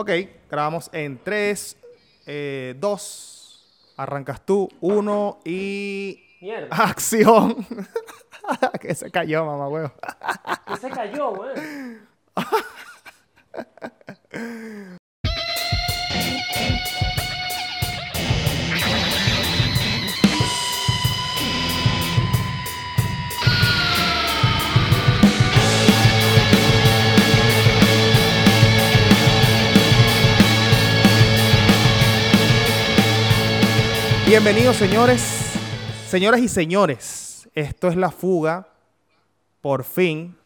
Ok, grabamos en 3, 2, arrancas tú, 1 y... Mierda. ¡Acción! que se cayó, mamá huevo. ¿Qué se cayó, güey? Bienvenidos, señores, señoras y señores. Esto es La Fuga. Por fin,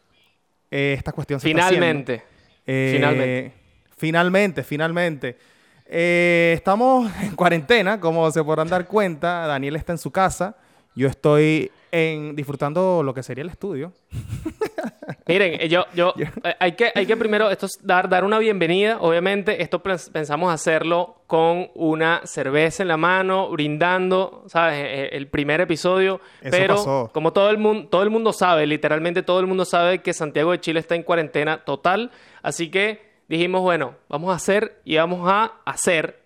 eh, esta cuestión se está. Finalmente. Eh, Finalmente. Finalmente, finalmente. Eh, estamos en cuarentena, como se podrán dar cuenta. Daniel está en su casa. Yo estoy en, disfrutando lo que sería el estudio. Miren, eh, yo, yo, eh, hay que, hay que primero esto es dar, dar una bienvenida. Obviamente, esto pens- pensamos hacerlo con una cerveza en la mano, brindando, ¿sabes? Eh, El primer episodio. Eso pero pasó. como todo el mundo, todo el mundo sabe, literalmente todo el mundo sabe que Santiago de Chile está en cuarentena total. Así que dijimos, bueno, vamos a hacer y vamos a hacer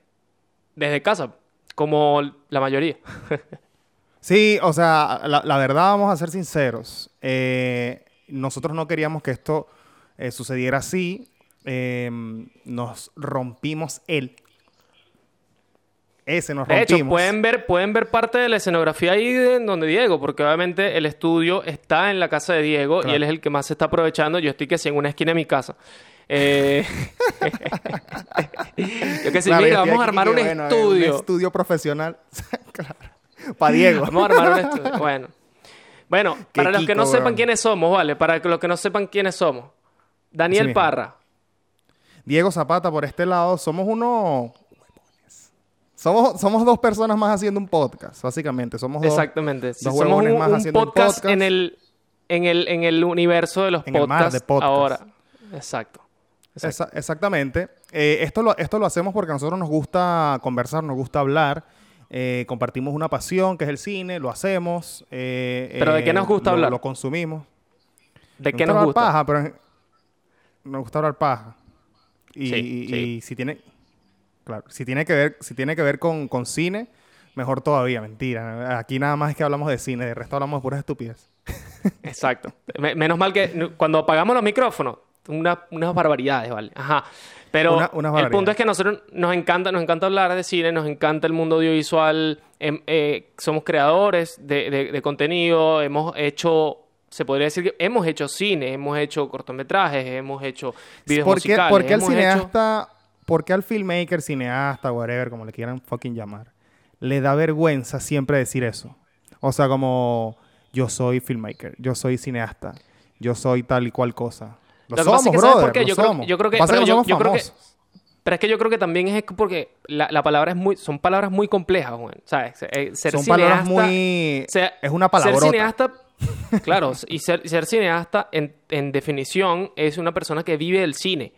desde casa, como la mayoría. Sí, o sea, la, la verdad, vamos a ser sinceros. eh, nosotros no queríamos que esto eh, sucediera así. eh, nos rompimos el. Ese nos De rompimos. hecho, pueden ver, pueden ver parte de la escenografía ahí de en donde Diego, porque obviamente el estudio está en la casa de Diego y él es el que más se está aprovechando. Yo estoy que sí en una esquina de mi casa. Eh, Yo que sí, Claro, mira, vamos a armar que, un bueno, estudio. Un estudio profesional. claro. Para Diego. Vamos a armar un estudio. Bueno. Bueno, para los que Kiko, no sepan quiénes somos, ¿vale? Para los que no sepan quiénes somos. Daniel mismo. Parra. Diego Zapata, por este lado, somos unos. Somos, somos dos personas más haciendo un podcast, básicamente. Somos dos. Exactamente. Sí, dos somos un, más un haciendo un podcast, podcast. En, el, en, el, en el universo de los En el mar podcasts de podcasts. ahora. Exacto. Exacto. Esa- exactamente. Eh, esto, lo, esto lo hacemos porque a nosotros nos gusta conversar, nos gusta hablar. Eh, compartimos una pasión que es el cine, lo hacemos. eh, ¿Pero de qué eh, nos gusta lo- hablar? Lo consumimos. ¿De qué nos hablar gusta? paja, pero nos gusta hablar paja. Y, Sí, y- sí. y si tiene, claro, si tiene que ver, si tiene que ver con, con cine, mejor todavía, mentira. Aquí nada más es que hablamos de cine, de resto hablamos de puras estupidez. Exacto. Me- menos mal que cuando apagamos los micrófonos, una- unas barbaridades, ¿vale? Ajá. Pero Una- el punto es que a nosotros nos encanta, nos encanta hablar de cine, nos encanta el mundo audiovisual, em- eh, somos creadores de, de- de contenido, hemos hecho, se podría decir que hemos hecho cine, hemos hecho cortometrajes, hemos hecho videos ¿Por qué, musicales. por qué al hemos hecho- cineasta, por qué al filmmaker, cineasta, whatever, como le quieran fucking llamar, le da vergüenza siempre decir eso? O sea, como yo soy filmmaker, yo soy cineasta, yo soy tal y cual cosa. Lo, Lo que pasa somos, es que, ¿sabes brother, por qué? lo Yo creo- somos. yo creo que- pero no yo- somos yo creo que- famosos. Pero es que yo creo que también es porque la, la palabra es muy, son palabras muy complejas, Juan. ¿Sabes? Ser Son palabras muy... sea, es una Ser palabrota. cineasta, claro, y ser, ser cineasta en, en definición es una persona que vive el cine.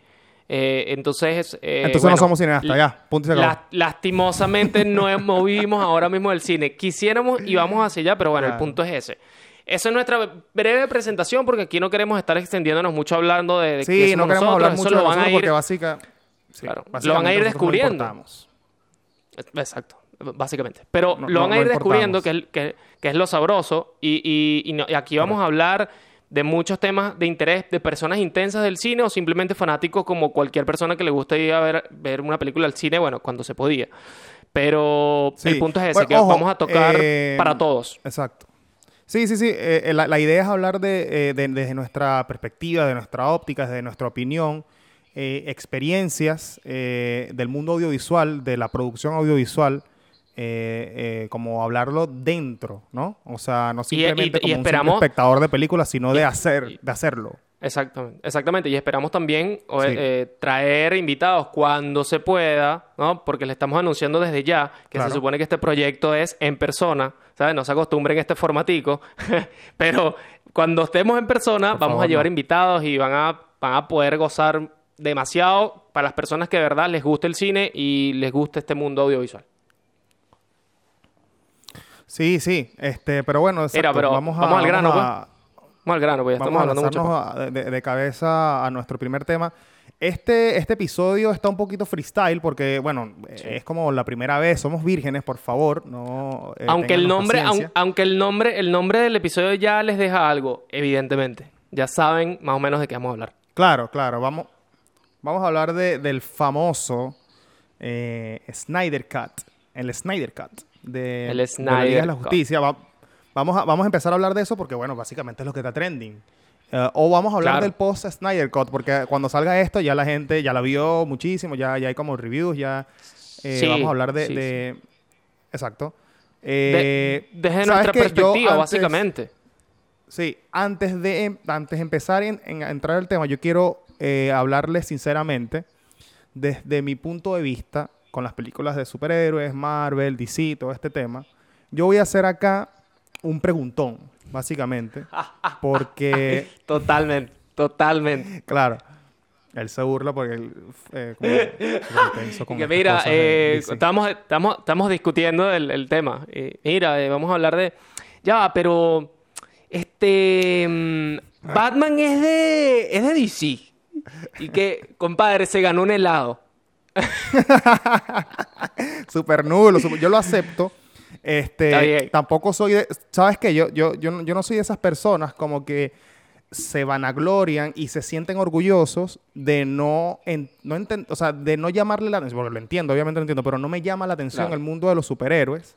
Eh, entonces, eh, Entonces bueno, no somos cineastas, ya. Punto y se la- lastimosamente no vivimos ahora mismo del cine. Quisiéramos y vamos hacia allá, pero bueno, el punto es ese. Esa es nuestra breve presentación porque aquí no queremos estar extendiéndonos mucho hablando de, de Sí, qué no queremos nosotros. hablar Eso mucho de lo van a ir- porque básica, sí, Claro, lo van a ir descubriendo. Exacto, básicamente. Pero No- lo no- van a ir descubriendo, que es, que, que es lo sabroso. Y, y- y no- y aquí vamos a hablar de muchos temas de interés de personas intensas del cine o simplemente fanáticos como cualquier persona que le gusta ir a ver, ver una película al cine, bueno, cuando se podía. Pero Sí. el punto es ese, Bueno, que ojo, vamos a tocar eh, para todos. Exacto. Sí, sí, sí. eh, eh, la, la idea es hablar de, eh, de- desde nuestra perspectiva, de nuestra óptica, desde nuestra opinión, eh, experiencias eh, del mundo audiovisual, de la producción audiovisual, como hablarlo dentro, ¿no? O sea, no Y- y- simplemente y como un simple esperamos- espectador de películas, sino de y- hacer, de hacerlo. Exactamente, exactamente. Y esperamos también o- Sí. eh, traer invitados cuando se pueda, ¿no? Porque le estamos anunciando desde ya que Claro. se supone que este proyecto es en persona, ¿sabes? No se acostumbren a este formatico, pero cuando estemos en persona Por vamos favor, a llevar no. invitados y van a, van a poder gozar demasiado para las personas que de verdad les gusta el cine y les gusta este mundo audiovisual. Sí, sí. Este, pero bueno, pero vamos, a, vamos al grano, a- Vamos al grano, pues ya Vamos estamos a hablando mucho. a- de, de cabeza a nuestro primer tema. Este, este episodio está un poquito freestyle porque, bueno, es como la primera vez. Somos vírgenes, por favor. No, eh, aunque, el nombre, aunque el nombre, el nombre del episodio ya les deja algo, evidentemente. Ya saben más o menos de qué vamos a hablar. Claro, claro. Vamos, vamos a hablar de, del famoso eh, Snyder Cut. El Snyder Cut. De, el Snyder de la Justicia. Vamos, a, vamos a empezar a hablar de eso porque, bueno, básicamente es lo que está trending. Eh, o vamos a hablar del post Snyder Cut, porque cuando salga esto ya la gente ya la vio muchísimo, ya, ya hay como reviews, ya eh, vamos a hablar de... Exacto. Eh, desde nuestra perspectiva, básicamente. Sí, antes de, em, antes de empezar en, entrar al tema, yo quiero hablarles sinceramente desde mi punto de vista con las películas de superhéroes, Marvel, DC, todo este tema. Yo voy a hacer acá un preguntón básicamente. Porque. totalmente, totalmente. Claro. Él se burla porque eh, que mira, eh, estamos, estamos, estamos discutiendo el, tema. mira, eh, vamos a hablar de. Ya, pero. Este. Mm, Batman es de. es de DC. Y que, compadre, se ganó un helado. super nulo. yo lo acepto. Este, tampoco soy de, ¿sabes qué? Yo, yo, yo, no soy de esas personas como que se vanaglorian y se sienten orgullosos de no, no o sea, de no llamarle la atención, porque lo entiendo, obviamente lo entiendo, pero no me llama la atención el mundo de los superhéroes.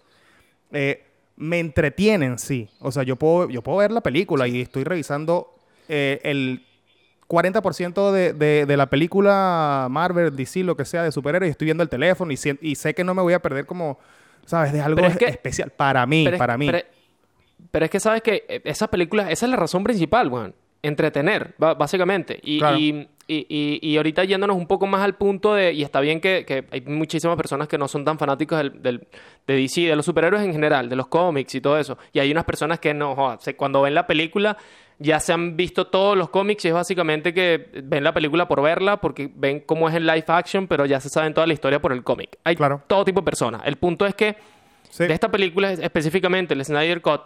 Eh, me entretienen, sí. O sea, yo puedo, yo puedo ver la película y estoy revisando eh, el 40% de, de, de, la película Marvel, DC, lo que sea, de superhéroes, y estoy viendo el teléfono y, y sé que no me voy a perder como ¿Sabes? De algo especial para mí, para mí. Pero, es que sabes que eh, esas películas, esa es la razón principal, weón. Entretener, básicamente. Y, y, y, y, ahorita yéndonos un poco más al punto de, y está bien que, que hay muchísimas personas que no son tan fanáticos del, del, de DC, de los superhéroes en general, de los cómics y todo eso. Y hay unas personas que no, joder, cuando ven la película ya se han visto todos los cómics y es básicamente que ven la película por verla porque ven cómo es el live action, pero ya se saben toda la historia por el cómic. Hay todo tipo de personas. El punto es que de esta película específicamente, el Snyder Cut,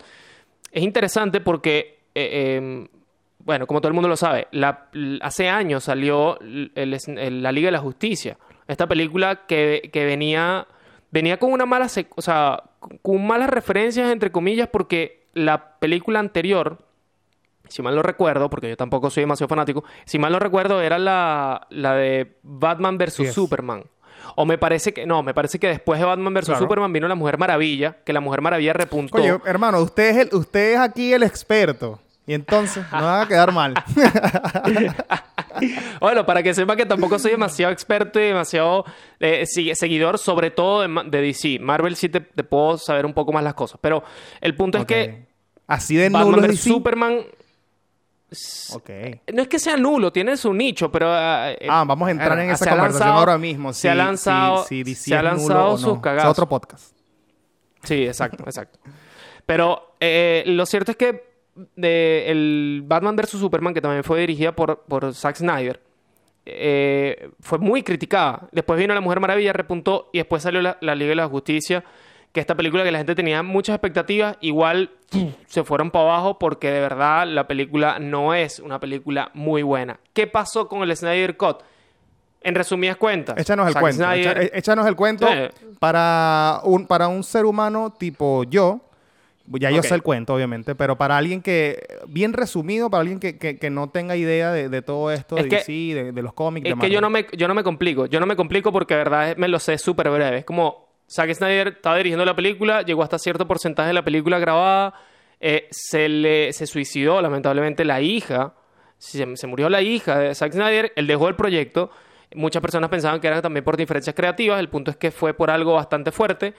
es interesante porque, eh, em, bueno, como todo el mundo lo sabe, hace años salió la Liga de la Justicia. Esta película que, que venía, venía con una mala, o sea, con malas referencias entre comillas porque la película anterior si mal no recuerdo, porque yo tampoco soy demasiado fanático, si mal no recuerdo era la, la de Batman vs. Superman. O me parece que, no, me parece que después de Batman vs. Superman vino la Mujer Maravilla, que la Mujer Maravilla repuntó. Oye, hermano, usted es, el, usted es aquí el experto. Y entonces, no va a quedar mal. bueno, para que sepa que tampoco soy demasiado experto y demasiado eh, seguidor, sobre todo de, DC. Marvel sí te, puedo saber un poco más las cosas. Pero el punto es que. Así de Batman vs. Superman no es que sea nulo, tiene su nicho, pero... ah, eh, ah vamos a entrar en esa conversación ahora mismo. se ha lanzado, se ha lanzado sus cagadas. otro podcast. Sí, exacto, exacto. Pero eh, lo cierto es que el Batman vs. Superman, que también fue dirigida por, por Zack Snyder, eh, fue muy criticada. Después vino La Mujer Maravilla, repuntó, y después salió la Liga de la Justicia que esta película que la gente tenía muchas expectativas, igual se fueron para abajo porque de verdad la película no es una película muy buena. ¿Qué pasó con el Snyder Cut? En resumidas cuentas. Échanos el cuento. échanos el cuento para, un, para un ser humano tipo yo. Ya yo sé el cuento, obviamente, pero para alguien que, bien resumido, para alguien que, no tenga idea de, todo esto, de, de, los cómics. Es que yo no, me, yo no me complico, yo no me complico porque de verdad me lo sé súper breve. Es como, Zack Snyder estaba dirigiendo la película, llegó hasta cierto porcentaje de la película grabada, eh, se le se suicidó lamentablemente la hija, se, murió la hija de Zack Snyder, él dejó el proyecto, muchas personas pensaban que era también por diferencias creativas, el punto es que fue por algo bastante fuerte.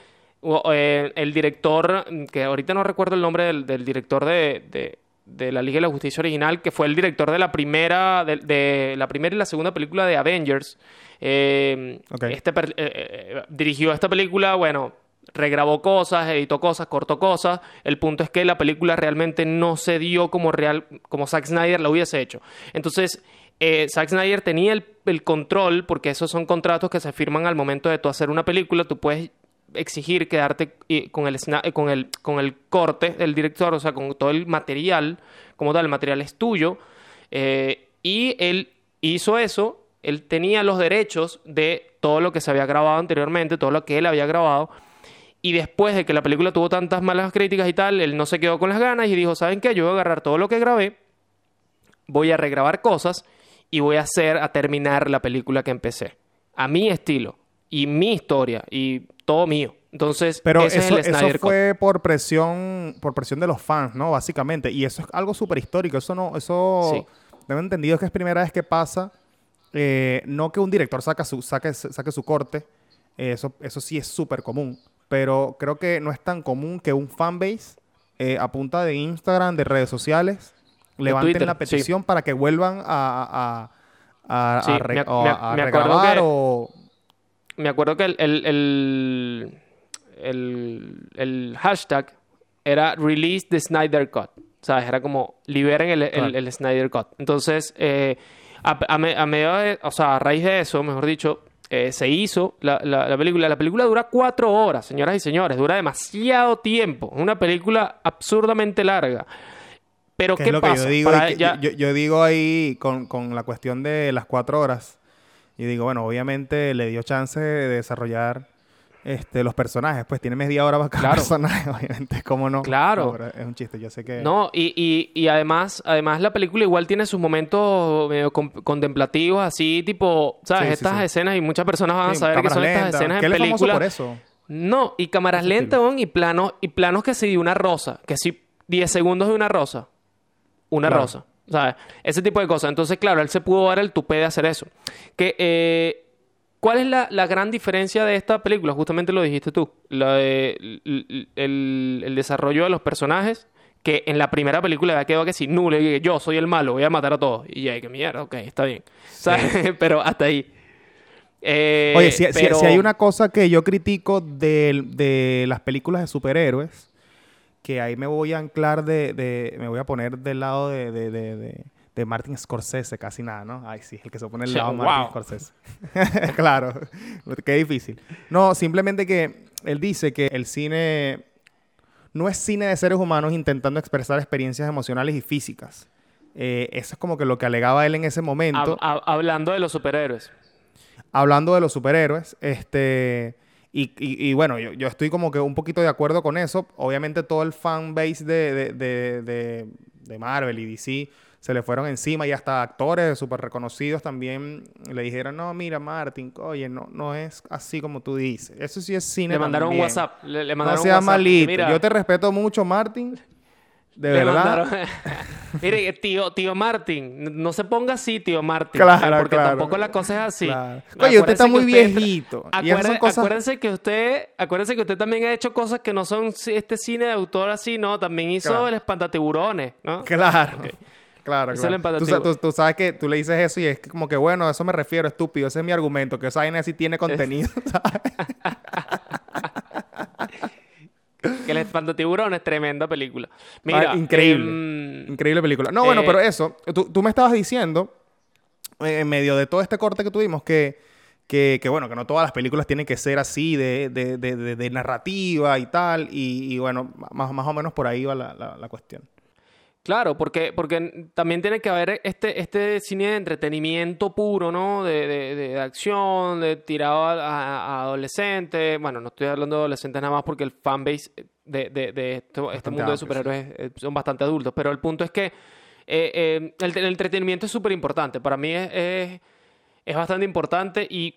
Eh, el director, que ahorita no recuerdo el nombre del, director de, de, la Liga de la Justicia original, que fue el director de la primera, de la primera y la segunda película de Avengers, eh, este eh, eh, dirigió esta película, bueno, regrabó cosas, editó cosas, cortó cosas. El punto es que la película realmente no se dio como real, como Zack Snyder la hubiese hecho. Entonces, Zack Snyder tenía el, control, porque esos son contratos que se firman al momento de tú hacer una película, tú puedes exigir quedarte con el, con el, con el corte del director, o sea, con todo el material, como tal, el material es tuyo. y él hizo eso Él tenía los derechos de todo lo que se había grabado anteriormente, todo lo que él había grabado. Y después de que la película tuvo tantas malas críticas y tal, él no se quedó con las ganas y dijo, ¿saben qué? Yo voy a agarrar todo lo que grabé, voy a regrabar cosas y voy a hacer, a terminar la película que empecé. A mi estilo y mi historia y todo mío. Entonces, Pero ese eso, es el eso Snyder Cut. fue por presión, por presión de los fans, ¿no? Básicamente. Y eso es algo súper histórico. Eso no, eso Sí. tengo entendido que es primera vez que pasa. eh, no que un director saca su, saque, saque su corte. eh, eso, eso sí es súper común. Pero creo que no es tan común que un fanbase eh, a punta de Instagram, de redes sociales, levanten Twitter, la sí. petición para que vuelvan a, a, a, a- Sí, me me regrabar que- o... Me acuerdo que el, el, el, el- hashtag era Release the Snyder Cut. ¿Sabes? Era como liberen el, el- Claro. Snyder Cut. Entonces, eh, a, a me- a medio de- o sea, a raíz de eso, mejor dicho, eh, se hizo la, la- la película. La película dura cuatro horas, señoras y señores. Dura demasiado tiempo. Es una película absurdamente larga. Pero ¿Qué ¿qué es lo que pasa? yo digo? Para ya- yo, yo digo ahí con, con la cuestión de las cuatro horas. Y digo, bueno, obviamente le dio chance de desarrollar este, los personajes. Pues tiene media hora para cada Claro. personaje, obviamente. ¿Cómo no? Claro. No, es un chiste, yo sé que... No, y, y, y además, además la película igual tiene sus momentos medio contemplativos, así tipo, ¿sabes? Sí, estas sí. escenas y muchas personas van a saber que son estas escenas en película. por eso. No, y cámaras lentas y planos, y planos que sí de una rosa, que sí 10 segundos de una rosa. Una Claro. rosa. ¿Sabes? Ese tipo de cosas. Entonces, claro, él se pudo dar el tupé de hacer eso. Que, eh, ¿Cuál es la, la gran diferencia de esta película? Justamente lo dijiste tú. La de- el, el desarrollo de los personajes. Que en la primera película ya quedó que si nulo, y yo soy el malo, voy a matar a todos. Y ya, que mierda, ok, está bien. ¿Sabes? Pero hasta ahí. Eh, Oye, si, si- pero- si hay una cosa que yo critico del- de, las películas de superhéroes, que ahí me voy a anclar de, de- me voy a poner del lado de, de, de, de- Martin Scorsese, casi nada, ¿no? Ay, sí, el que se pone del lado de wow. Martin Scorsese. claro, qué difícil. No, simplemente que él dice que el cine no es cine de seres humanos intentando expresar experiencias emocionales y físicas. Eh, eso es como que lo que alegaba él en ese momento hab- hab- hablando de los superhéroes. hablando de los superhéroes, este, y, y- y bueno, yo, yo estoy como que un poquito de acuerdo con eso. Obviamente todo el fan base de, de, de, de- de Marvel y DC se le fueron encima y hasta actores súper reconocidos también le dijeron, no, mira, Martin, oye, no, no es así como tú dices. Eso sí es cine Le mandaron un. WhatsApp. Le, le No mandaron seas malito. Mira, Yo te respeto mucho, Martin. De le verdad. Mire, tío, tío Martin, no se ponga así, tío Martin. Claro, porque claro. tampoco la cosa es así. Claro. Oye, usted está muy usted- viejito. Y cosas- Acuérdense que usted, acuérdense que usted también ha hecho cosas que no son este cine de autor así, ¿no? También hizo el espantatiburones, ¿no? Claro. Ok. Claro, claro. Tú, tú- tú sabes que tú le dices eso y es como que, bueno, a eso me refiero, estúpido. Ese es mi argumento, que esa vaina sí tiene contenido. ¿sabes? Que el espantatiburones, tremenda película. Mira, Ah, increíble. em, Increíble película. No, bueno, eh, pero eso, tú, tú me estabas diciendo, eh, en medio de todo este corte que tuvimos, que, que, que, bueno, que no todas las películas tienen que ser así de, de- de- de- de narrativa y tal. Y, y, bueno, más, más o menos por ahí va la, la- la cuestión. Claro, porque, porque también tiene que haber este, este cine de entretenimiento puro, ¿no? De, de, de acción, de tirado a, a- a adolescentes. Bueno, no estoy hablando de adolescentes nada más porque el fanbase de, de, de esto- este mundo de superhéroes eh, son bastante adultos. Pero el punto es que eh, eh, el, el entretenimiento es súper importante. Para mí es, es, es bastante importante y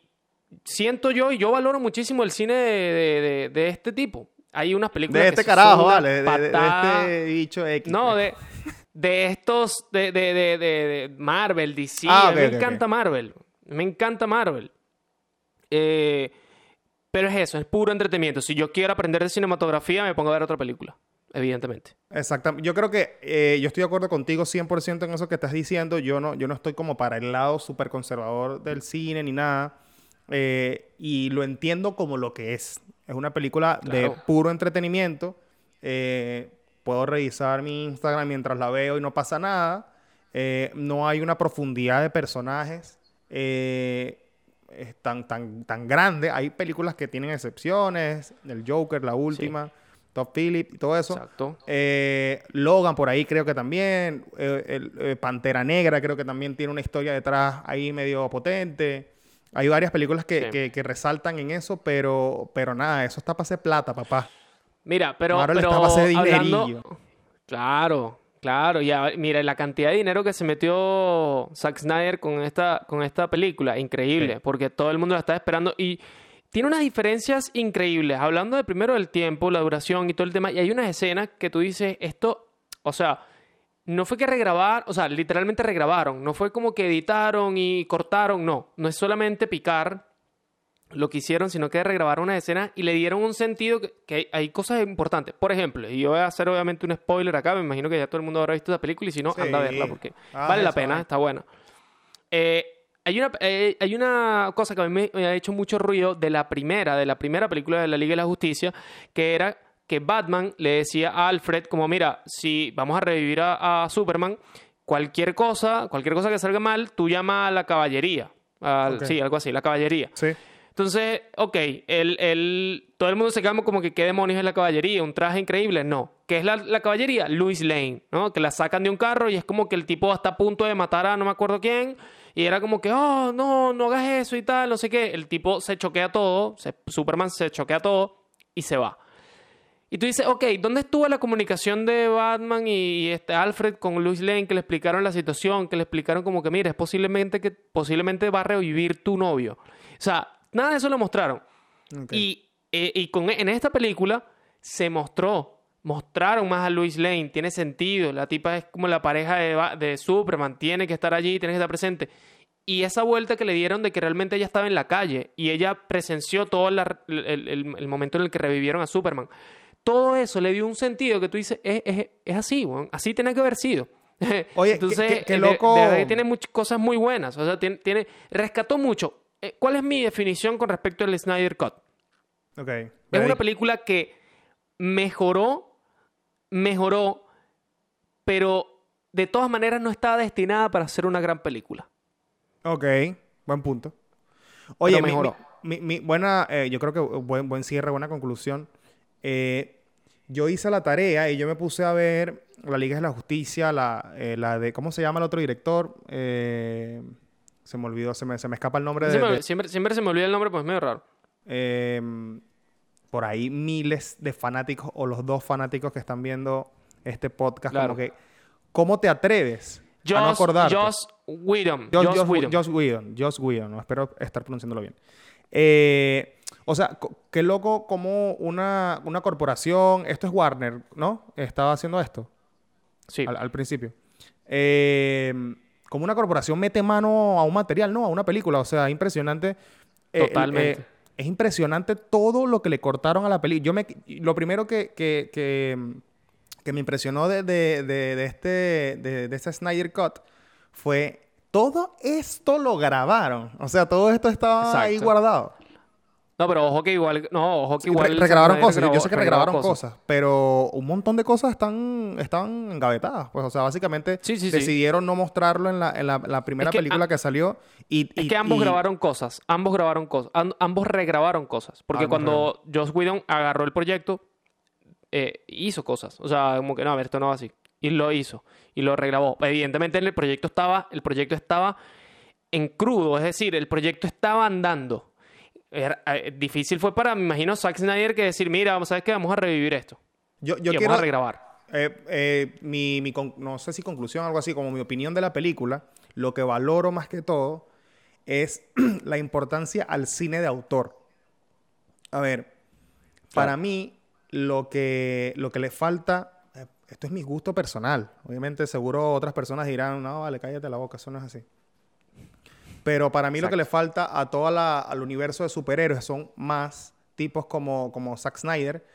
siento yo y yo valoro muchísimo el cine de, de- este tipo. Hay unas películas De este carajo, vale. De, de- de este bicho X. No, pues. de, de estos, de, de, de, de- de Marvel, DC. Ah, a mí ok, me encanta Marvel. Me encanta Marvel. Eh, pero es eso, es puro entretenimiento. Si yo quiero aprender de cinematografía, me pongo a ver otra película. Evidentemente. Exactamente. Yo creo que eh, yo estoy de acuerdo contigo 100% en eso que estás diciendo. Yo no, yo no estoy como para el lado súper conservador del cine ni nada. Eh, y lo entiendo como lo que es. Es una película de puro entretenimiento. Eh, puedo revisar mi Instagram mientras la veo y no pasa nada. Eh, no hay una profundidad de personajes eh, tan, tan, tan grande. Hay películas que tienen excepciones. El Joker, la última. Top Philip y todo eso. Exacto. Eh, Logan por ahí creo que también. Eh, el, eh, Pantera Negra creo que también tiene una historia detrás ahí medio potente. Hay varias películas que, Sí. que- que resaltan en eso, pero, pero nada, eso está para hacer plata, papá. Mira, pero, pero está hablando- dinerillo. Claro, claro. Ya, mira, la cantidad de dinero que se metió Zack Snyder con esta, con esta película, increíble, Sí. porque todo el mundo la estaba esperando y tiene unas diferencias increíbles. Hablando de primero del tiempo, la duración y todo el tema, y hay unas escenas que tú dices, esto, o sea, no fue que regrabar, o sea, literalmente regrabaron, no fue como que editaron y cortaron, no, no es solamente picar lo que hicieron, sino que regrabaron una escena y le dieron un sentido que, que hay, hay cosas importantes. Por ejemplo, y yo voy a hacer obviamente un spoiler acá, me imagino que ya todo el mundo habrá visto esa película y si no, Sí. anda a verla porque Ah, vale la pena, ah. está buena. Eh, hay, una, eh, hay una cosa que a mí me, me ha hecho mucho ruido de la primera, de la primera película de la Liga de la Justicia, que era que Batman le decía a Alfred como, mira, si vamos a revivir a, a Superman, cualquier cosa, cualquier cosa que salga mal, tú llama a la caballería. Al- Ok. Sí, algo así, la caballería. Sí. Entonces, ok, el, el- todo el mundo se queda como que qué demonios es la caballería, un traje increíble. No. ¿Qué es la, la caballería? Louis Lane, ¿no? Que la sacan de un carro y es como que el tipo está a punto de matar a no me acuerdo quién. Y era como que, oh, no, no hagas eso y tal, no sé qué. El tipo se choquea todo, Superman se choquea todo y se va. Y tú dices, ok, ¿dónde estuvo la comunicación de Batman y este Alfred con Louis Lane que le explicaron la situación, que le explicaron como que, mira, es posiblemente que posiblemente va a revivir tu novio? O sea, nada de eso lo mostraron. Y, eh, y con, en esta película se mostró, mostraron más a Louis Lane, tiene sentido, la tipa es como la pareja de, de Superman, tiene que estar allí, tiene que estar presente. Y esa vuelta que le dieron de que realmente ella estaba en la calle y ella presenció todo la- el, el- el momento en el que revivieron a Superman. Todo eso le dio un sentido que tú dices, es, es- es así, weón, así tenía que haber sido. Oye, Entonces, qué- qué- qué de- loco. de que tiene muchas cosas muy buenas. O sea, tiene, tiene- rescató mucho. Eh, ¿Cuál es mi definición con respecto al Snyder Cut? Ok. Es una película que mejoró, mejoró, pero de todas maneras no estaba destinada para ser una gran película. Ok, buen punto. Oye, Pero mejoró. mi- mi- mi- buena, eh, yo creo que buen, buen cierre, buena conclusión. Eh, yo hice la tarea y yo me puse a ver la Liga de la Justicia, la, eh, la de, ¿cómo se llama el otro director? Eh, se me olvidó, se me, se me escapa el nombre de, Siempre, de- siempre, siempre se me olvida el nombre, pues es medio raro. eh, por ahí miles de fanáticos o los dos fanáticos que están viendo este podcast, Claro. como que, ¿cómo te atreves a no acordarte? Joss Whedon. Joss, Joss Whedon. Joss Whedon. Joss Whedon, no espero estar pronunciándolo bien. Eh, o sea, qué loco como una, una corporación, esto es Warner, ¿no? Estaba haciendo esto Sí. al, al principio. Eh, como una corporación mete mano a un material, ¿no? A una película, o sea, impresionante. Eh, Totalmente. eh, es impresionante todo lo que le cortaron a la película. Yo me, lo primero que, que, que, que me impresionó de, de, de, de este, de, de este Snyder Cut fue todo esto lo grabaron. O sea, todo esto estaba ahí guardado. No, pero ojo que igual. No, ojo que Sí, igual. re- regrabaron cosas. Yo- sé que regrabaron cosas. pero un montón de cosas están, están engavetadas. Pues, o sea, básicamente Sí, sí, sí. decidieron no mostrarlo en la, en la, la primera que película a- que salió. Y, Es y- que ambos y- grabaron cosas, ambos grabaron cosas, am- ambos regrabaron cosas. Porque cuando Joss Whedon agarró el proyecto, eh, hizo cosas. O sea, como que no, a ver, esto no va así. Y lo hizo. Y lo regrabó. Evidentemente el proyecto estaba, el proyecto estaba en crudo, es decir, el proyecto estaba andando. Era- eh, difícil fue para, me imagino, Zack Snyder que decir, mira, vamos a ver que vamos a revivir esto. Yo, yo y quiero. vamos a regrabar. eh, eh, mi, mi no sé si conclusión, algo así, como mi opinión de la película, lo que valoro más que todo es la importancia al cine de autor. A ver, para mí, lo que, lo que le falta, esto es mi gusto personal. Obviamente, seguro otras personas dirán, no, vale, cállate la boca, eso no es así. Pero para mí lo que le falta a todo al universo de superhéroes son más tipos como, como Zack Snyder.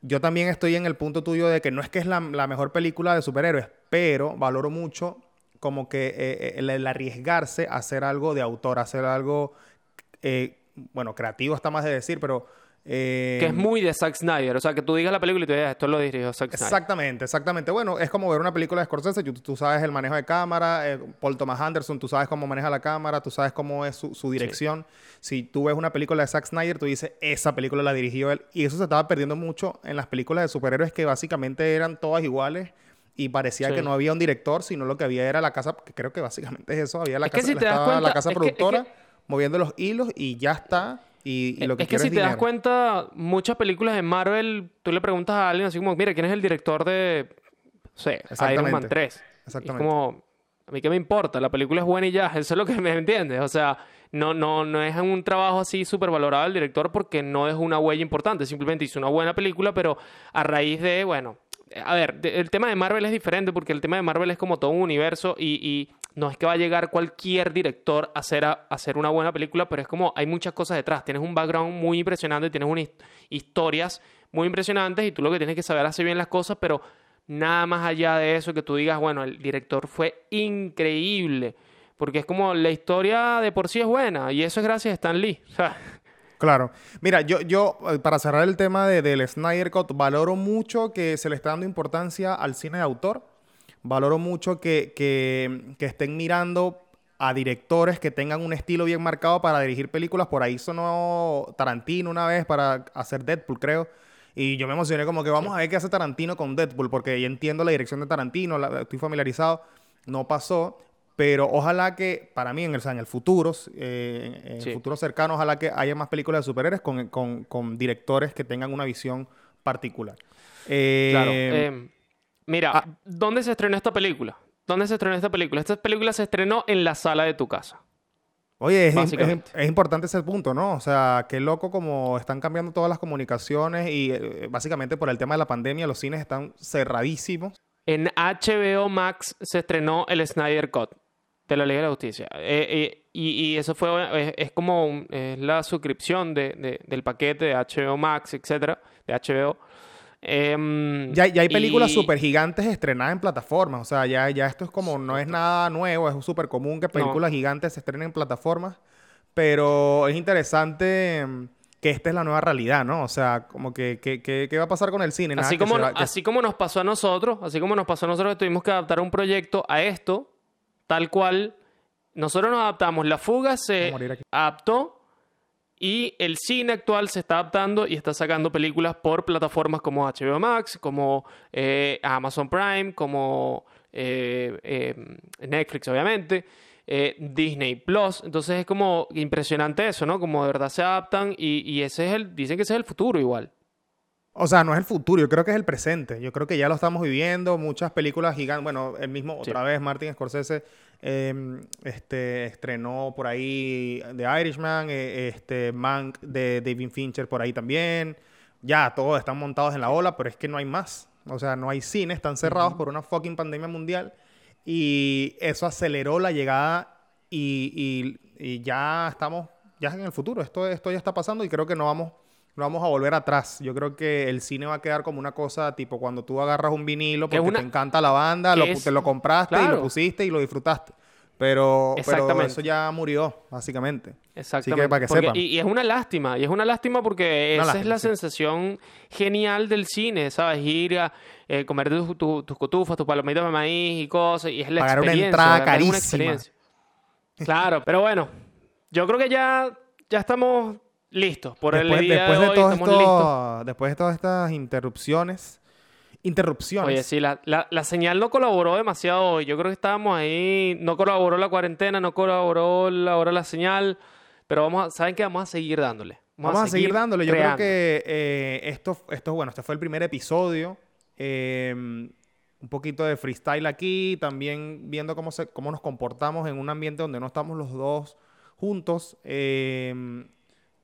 Yo también estoy en el punto tuyo de que no es que es la, la mejor película de superhéroes, pero valoro mucho como que eh, el, el arriesgarse a hacer algo de autor, hacer algo, eh, bueno, creativo está más de decir, pero que es muy de Zack Snyder. O sea, que tú digas la película y tú digas, esto lo dirigió Zack Snyder. Exactamente, exactamente. Bueno, es como ver una película de Scorsese. Tú, sabes el manejo de cámara. Eh, Paul Thomas Anderson, tú sabes cómo maneja la cámara. Tú sabes cómo es su, dirección. Si tú ves una película de Zack Snyder, tú dices, esa película la dirigió él. Y eso se estaba perdiendo mucho en las películas de superhéroes que básicamente eran todas iguales y parecía que no había un director, sino lo que había era la casa, que creo que básicamente es eso, había la casa, la casa productora moviendo los hilos y ya está. Y, lo que es que si te das cuenta, muchas películas de Marvel, tú le preguntas a alguien así como, mira, ¿quién es el director de, no sé, Iron Man 3? Exactamente. es como, a mí qué me importa, la película es buena y ya, eso es lo que me entiendes. O sea, no, no, no es un trabajo así súper valorado el director porque no es una huella importante, simplemente hizo una buena película, pero a raíz de, bueno, a ver, el tema de Marvel es diferente porque el tema de Marvel es como todo un universo y, no es que va a llegar cualquier director a hacer, a, hacer una buena película, pero es como hay muchas cosas detrás. Tienes un background muy impresionante, tienes unas historias muy impresionantes y tú lo que tienes que saber hacer bien las cosas, pero nada más allá de eso que tú digas, bueno, el director fue increíble. Porque es como la historia de por sí es buena y eso es gracias a Stan Lee. O sea, Claro. Mira, yo, yo eh, para cerrar el tema de, del Snyder Cut, valoro mucho que se le está dando importancia al cine de autor. Valoro mucho que, que, que estén mirando a directores que tengan un estilo bien marcado para dirigir películas. Por ahí sonó Tarantino una vez para hacer Deadpool, creo. Y yo me emocioné como que vamos a ver qué hace Tarantino con Deadpool, porque ya entiendo la dirección de Tarantino, estoy familiarizado. No pasó. Pero ojalá que, para mí, en el, en el futuro, eh, en el futuro cercano, ojalá que haya más películas de superhéroes con, con, con directores que tengan una visión particular. Eh, claro. Em, mira, ah, ¿dónde se estrenó esta película? ¿Dónde se estrenó esta película? Esta película se estrenó en la sala de tu casa. Oye, es, es, importante ese punto, ¿no? O sea, qué loco como están cambiando todas las comunicaciones y eh, básicamente por el tema de la pandemia los cines están cerradísimos. En HBO Max se estrenó el Snyder Cut de la Ley de la Justicia. Eh, eh, y, eso fue, es, como la suscripción de, del paquete de HBO Max, etcétera, de HBO. Em, ya, ya, hay películas súper gigantes estrenadas en plataformas. O sea, ya, ya esto es como, no es nada nuevo, es súper común que películas gigantes se estrenen en plataformas. Pero es interesante em, que esta es la nueva realidad, ¿no? O sea, como que, ¿qué va a pasar con el cine? así, como, así como nos pasó a nosotros, así como nos pasó a nosotros que tuvimos que adaptar un proyecto a esto, tal cual nosotros nos adaptamos. La fuga se adaptó y el cine actual se está adaptando y está sacando películas por plataformas como HBO Max, como eh, Amazon Prime, como eh, eh, Netflix, obviamente. Disney Plus, entonces es como impresionante eso, ¿no? Como de verdad se adaptan y, y ese es el, dicen que ese es el futuro igual. O sea, no es el futuro, yo creo que es el presente. Yo creo que ya lo estamos viviendo. Muchas películas gigantes. Bueno, el mismo, otra vez, Martin Scorsese em, este, estrenó por ahí The Irishman, eh, este, Mank de David Fincher por ahí también. Ya, todos están montados en la ola, pero es que no hay más. O sea, no hay cine, están cerrados por una fucking pandemia mundial. Y eso aceleró la llegada y, y, ya estamos ya en el futuro. Esto, esto ya está pasando y creo que no vamos no vamos a volver atrás. Yo creo que el cine va a quedar como una cosa tipo cuando tú agarras un vinilo porque te encanta la banda, lo, te lo compraste y lo pusiste y lo disfrutaste. Pero, pero eso ya murió, básicamente. Exactamente. Así que para que sepan. Y, es una lástima, y es una lástima porque esa es la sensación genial del cine, ¿sabes? Ir a eh, comer tus cotufas, tus palomitas de maíz y cosas, y es la Pagar experiencia. una entrada carísima. claro, pero bueno, yo creo que ya, ya estamos Listo, por después, el día después de, hoy esto, Después de todas estas interrupciones. Interrupciones. Oye, sí, la, la, señal no colaboró demasiado hoy. Yo creo que estábamos ahí. No colaboró la cuarentena, no colaboró la, ahora la señal. Pero vamos a, ¿saben qué? Vamos a seguir dándole. Vamos, a, seguir, dándole. Yo creo que eh, esto, esto, bueno, este fue el primer episodio. Em, un poquito de freestyle aquí. También viendo cómo, se, cómo nos comportamos en un ambiente donde no estamos los dos juntos. Eh,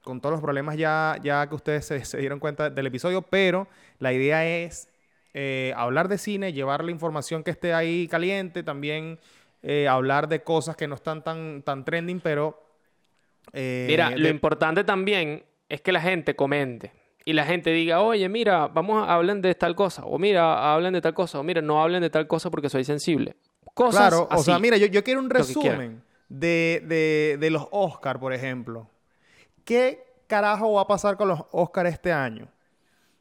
con todos los problemas ya, ya que ustedes se, dieron cuenta del episodio, pero la idea es eh, hablar de cine, llevar la información que esté ahí caliente, también eh, hablar de cosas que no están tan, tan trending, pero... Eh, mira, lo importante también es que la gente comente y la gente diga, oye, mira, vamos a hablar de tal cosa, o mira, hablen de tal cosa, o mira, no hablen de tal cosa porque soy sensible. Cosas claro, o sea, mira, yo, yo quiero un resumen de, de, de los Oscar, por ejemplo. ¿Qué carajo va a pasar con los Oscars este año?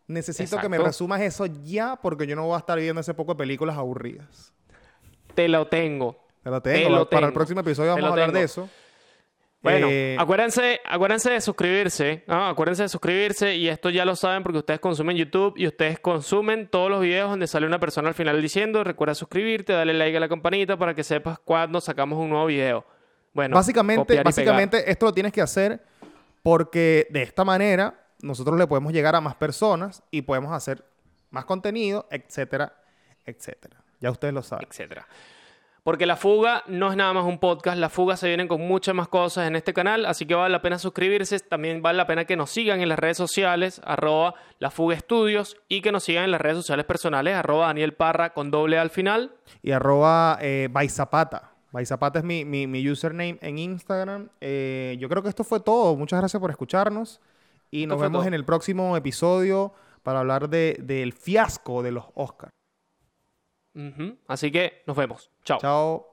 Necesito que me resumas eso ya porque yo no voy a estar viendo ese poco de películas aburridas. Te lo tengo. Te lo Te tengo. lo Para el próximo episodio vamos a hablar de eso. Bueno, Eh, acuérdense, acuérdense de suscribirse. Acuérdense de suscribirse y esto ya lo saben porque ustedes consumen YouTube y ustedes consumen todos los videos donde sale una persona al final diciendo recuerda suscribirte, dale like a la campanita para que sepas cuando sacamos un nuevo video. Bueno, básicamente, pegar. básicamente esto lo tienes que hacer porque de esta manera nosotros le podemos llegar a más personas y podemos hacer más contenido, etcétera, etcétera. Ya ustedes lo saben. etcétera. Porque La Fuga no es nada más un podcast, La Fuga se vienen con muchas más cosas en este canal, así que vale la pena suscribirse, también vale la pena que nos sigan en las redes sociales, arroba La Fuga Estudios, y que nos sigan en las redes sociales personales, arroba Daniel Parra con doble al final. Y arroba eh, Baizapata. Baizapata es mi, mi, mi username en Instagram. Eh, yo creo que esto fue todo. Muchas gracias por escucharnos. Y Esto nos vemos todo. en el próximo episodio para hablar de, del fiasco de los Oscars. Así que nos vemos. Chao. Chao.